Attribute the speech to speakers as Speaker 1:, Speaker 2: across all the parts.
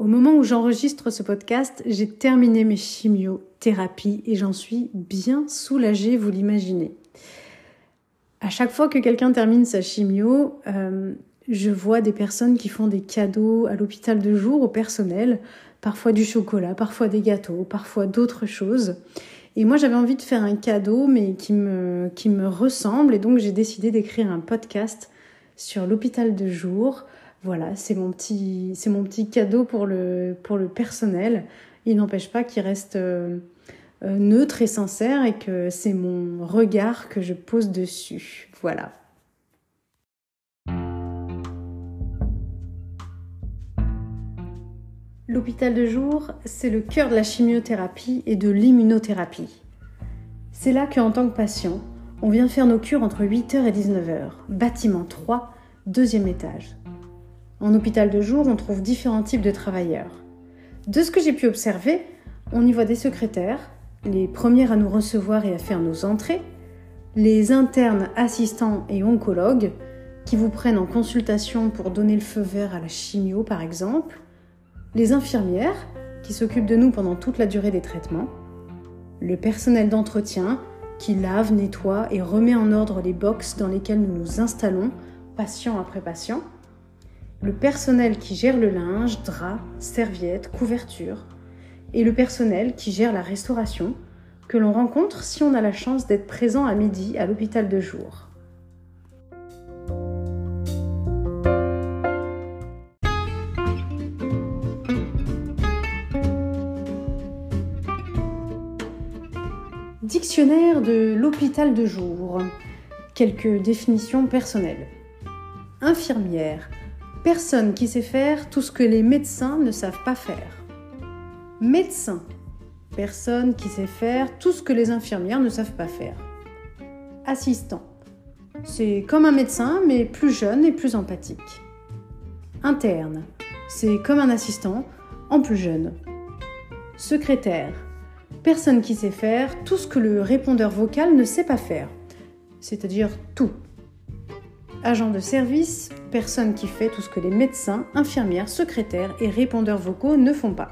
Speaker 1: Au moment où j'enregistre ce podcast, j'ai terminé mes chimiothérapies et j'en suis bien soulagée, vous l'imaginez. À chaque fois que quelqu'un termine sa chimio, euh, je vois des personnes qui font des cadeaux à l'hôpital de jour au personnel, parfois du chocolat, parfois des gâteaux, parfois d'autres choses. Et moi, j'avais envie de faire un cadeau, mais qui me, qui me ressemble, et donc j'ai décidé d'écrire un podcast sur l'hôpital de jour voilà, c'est mon petit, cadeau pour le, pour le personnel. Il n'empêche pas qu'il reste euh, euh, neutre et sincère et que c'est mon regard que je pose dessus. Voilà. L'hôpital de jour, c'est le cœur de la chimiothérapie et de l'immunothérapie. C'est là qu'en tant que patient, on vient faire nos cures entre 8h et 19h, bâtiment 3, deuxième étage. En hôpital de jour, on trouve différents types de travailleurs. De ce que j'ai pu observer, on y voit des secrétaires, les premières à nous recevoir et à faire nos entrées, les internes assistants et oncologues qui vous prennent en consultation pour donner le feu vert à la chimio par exemple, les infirmières qui s'occupent de nous pendant toute la durée des traitements, le personnel d'entretien qui lave, nettoie et remet en ordre les boxes dans lesquelles nous nous installons, patient après patient, le personnel qui gère le linge, draps, serviettes, couvertures, et le personnel qui gère la restauration, que l'on rencontre si on a la chance d'être présent à midi à l'hôpital de jour. Dictionnaire de l'hôpital de jour. Quelques définitions personnelles. Infirmière, Personne qui sait faire tout ce que les médecins ne savent pas faire. Médecin. Personne qui sait faire tout ce que les infirmières ne savent pas faire. Assistant. C'est comme un médecin, mais plus jeune et plus empathique. Interne. C'est comme un assistant, en plus jeune. Secrétaire. Personne qui sait faire tout ce que le répondeur vocal ne sait pas faire. C'est-à-dire tout. Agent de service, personne qui fait tout ce que les médecins, infirmières, secrétaires et répondeurs vocaux ne font pas.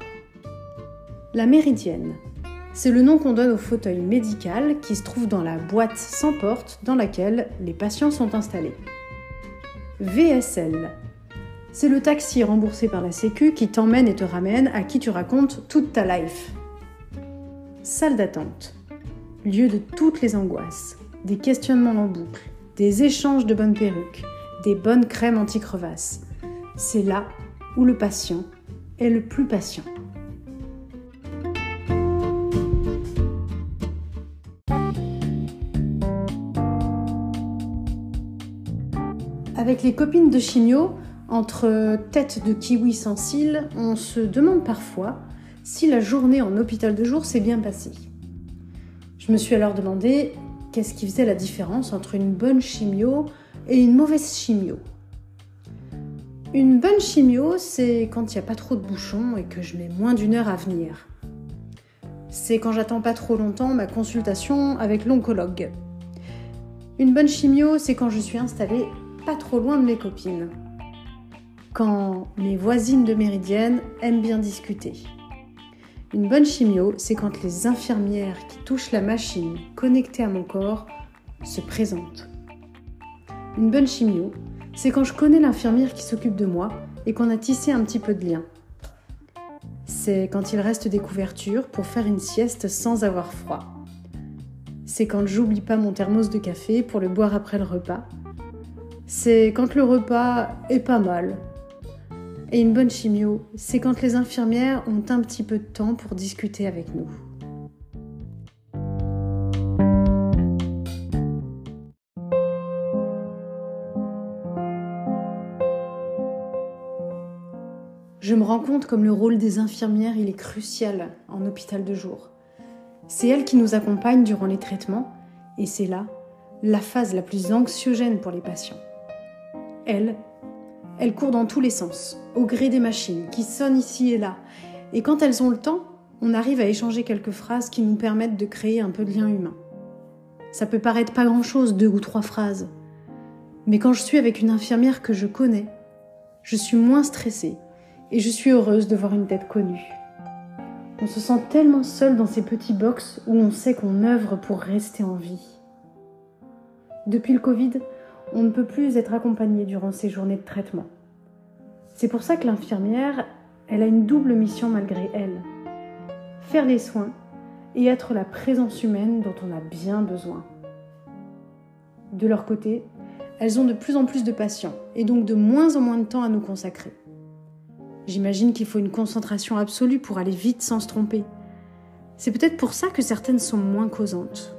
Speaker 1: La méridienne, c'est le nom qu'on donne au fauteuil médical qui se trouve dans la boîte sans porte dans laquelle les patients sont installés. VSL, c'est le taxi remboursé par la Sécu qui t'emmène et te ramène à qui tu racontes toute ta life. Salle d'attente, lieu de toutes les angoisses, des questionnements en boucle, des échanges de bonnes perruques, des bonnes crèmes anti-crevasses. C'est là où le patient est le plus patient. Avec les copines de chimio, entre tête de kiwi sans cils, on se demande parfois si la journée en hôpital de jour s'est bien passée. Je me suis alors demandé qu'est-ce qui faisait la différence entre une bonne chimio et une mauvaise chimio? Une bonne chimio, c'est quand il n'y a pas trop de bouchons et que je mets moins d'une heure à venir. C'est quand j'attends pas trop longtemps ma consultation avec l'oncologue. Une bonne chimio, c'est quand je suis installée pas trop loin de mes copines. Quand mes voisines de Méridienne aiment bien discuter. Une bonne chimio, c'est quand les infirmières qui touchent la machine connectée à mon corps se présentent. Une bonne chimio, c'est quand je connais l'infirmière qui s'occupe de moi et qu'on a tissé un petit peu de lien. C'est quand il reste des couvertures pour faire une sieste sans avoir froid. C'est quand j'oublie pas mon thermos de café pour le boire après le repas. C'est quand le repas est pas mal, et une bonne chimio, c'est quand les infirmières ont un petit peu de temps pour discuter avec nous. Je me rends compte comme le rôle des infirmières, il est crucial en hôpital de jour. C'est elles qui nous accompagnent durant les traitements et c'est là la phase la plus anxiogène pour les patients. Elles, elles courent dans tous les sens, au gré des machines, qui sonnent ici et là. Et quand elles ont le temps, on arrive à échanger quelques phrases qui nous permettent de créer un peu de lien humain. Ça peut paraître pas grand-chose, deux ou trois phrases. Mais quand je suis avec une infirmière que je connais, je suis moins stressée Et je suis heureuse de voir une tête connue. On se sent tellement seul dans ces petits box où on sait qu'on œuvre pour rester en vie. Depuis le Covid, on ne peut plus être accompagné durant ces journées de traitement. C'est pour ça que l'infirmière, elle a une double mission malgré elle. Faire les soins et être la présence humaine dont on a bien besoin. De leur côté, elles ont de plus en plus de patients et donc de moins en moins de temps à nous consacrer. J'imagine qu'il faut une concentration absolue pour aller vite sans se tromper. C'est peut-être pour ça que certaines sont moins causantes.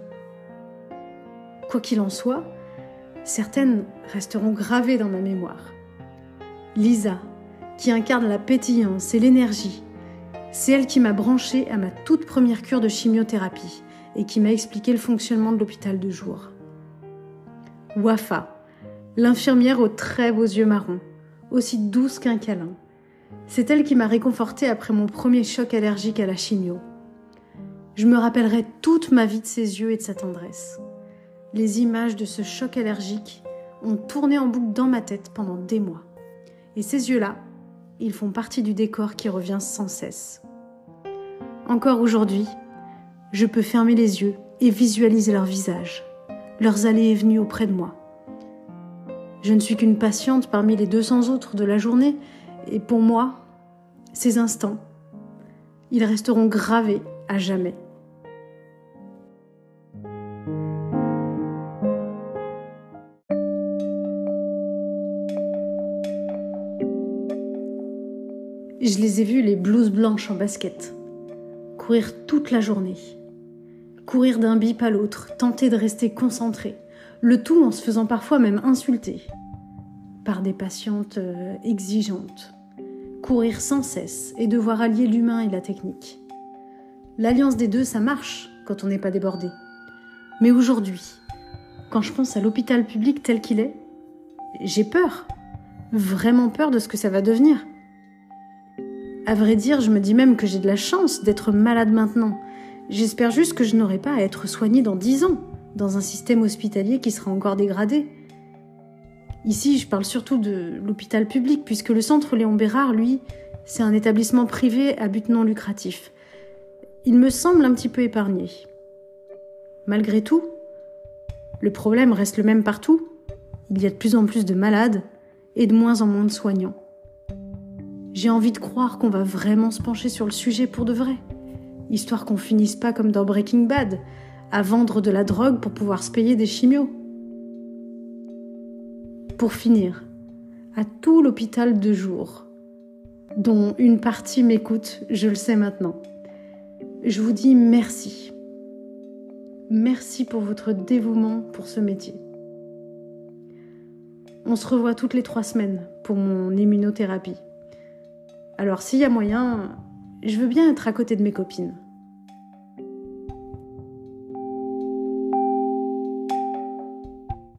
Speaker 1: Quoi qu'il en soit, certaines resteront gravées dans ma mémoire. Lisa, qui incarne la pétillance et l'énergie, c'est elle qui m'a branchée à ma toute première cure de chimiothérapie et qui m'a expliqué le fonctionnement de l'hôpital de jour. Wafa, l'infirmière aux très beaux yeux marrons, aussi douce qu'un câlin. C'est elle qui m'a réconfortée après mon premier choc allergique à la chimio. Je me rappellerai toute ma vie de ses yeux et de sa tendresse. Les images de ce choc allergique ont tourné en boucle dans ma tête pendant des mois. Et ces yeux-là, ils font partie du décor qui revient sans cesse. Encore aujourd'hui, je peux fermer les yeux et visualiser leur visage, leurs allées et venues auprès de moi. Je ne suis qu'une patiente parmi les 200 autres de la journée, et pour moi, ces instants, ils resteront gravés à jamais. Je les ai vus, les blouses blanches en basket, courir toute la journée, courir d'un bip à l'autre, tenter de rester concentré, le tout en se faisant parfois même insulter par des patientes euh, exigeantes, courir sans cesse et devoir allier l'humain et la technique. L'alliance des deux, ça marche quand on n'est pas débordé. Mais aujourd'hui, quand je pense à l'hôpital public tel qu'il est, j'ai peur, vraiment peur de ce que ça va devenir. À vrai dire, je me dis même que j'ai de la chance d'être malade maintenant. J'espère juste que je n'aurai pas à être soignée dans dix ans dans un système hospitalier qui sera encore dégradé. Ici, je parle surtout de l'hôpital public, puisque le centre Léon Bérard, lui, c'est un établissement privé à but non lucratif. Il me semble un petit peu épargné. Malgré tout, le problème reste le même partout. Il y a de plus en plus de malades et de moins en moins de soignants. J'ai envie de croire qu'on va vraiment se pencher sur le sujet pour de vrai, histoire qu'on finisse pas comme dans Breaking Bad, à vendre de la drogue pour pouvoir se payer des chimios. Pour finir, à tout l'hôpital de jour, dont une partie m'écoute, je le sais maintenant, je vous dis merci. Merci pour votre dévouement pour ce métier. On se revoit toutes les trois semaines pour mon immunothérapie. Alors s'il y a moyen, je veux bien être à côté de mes copines.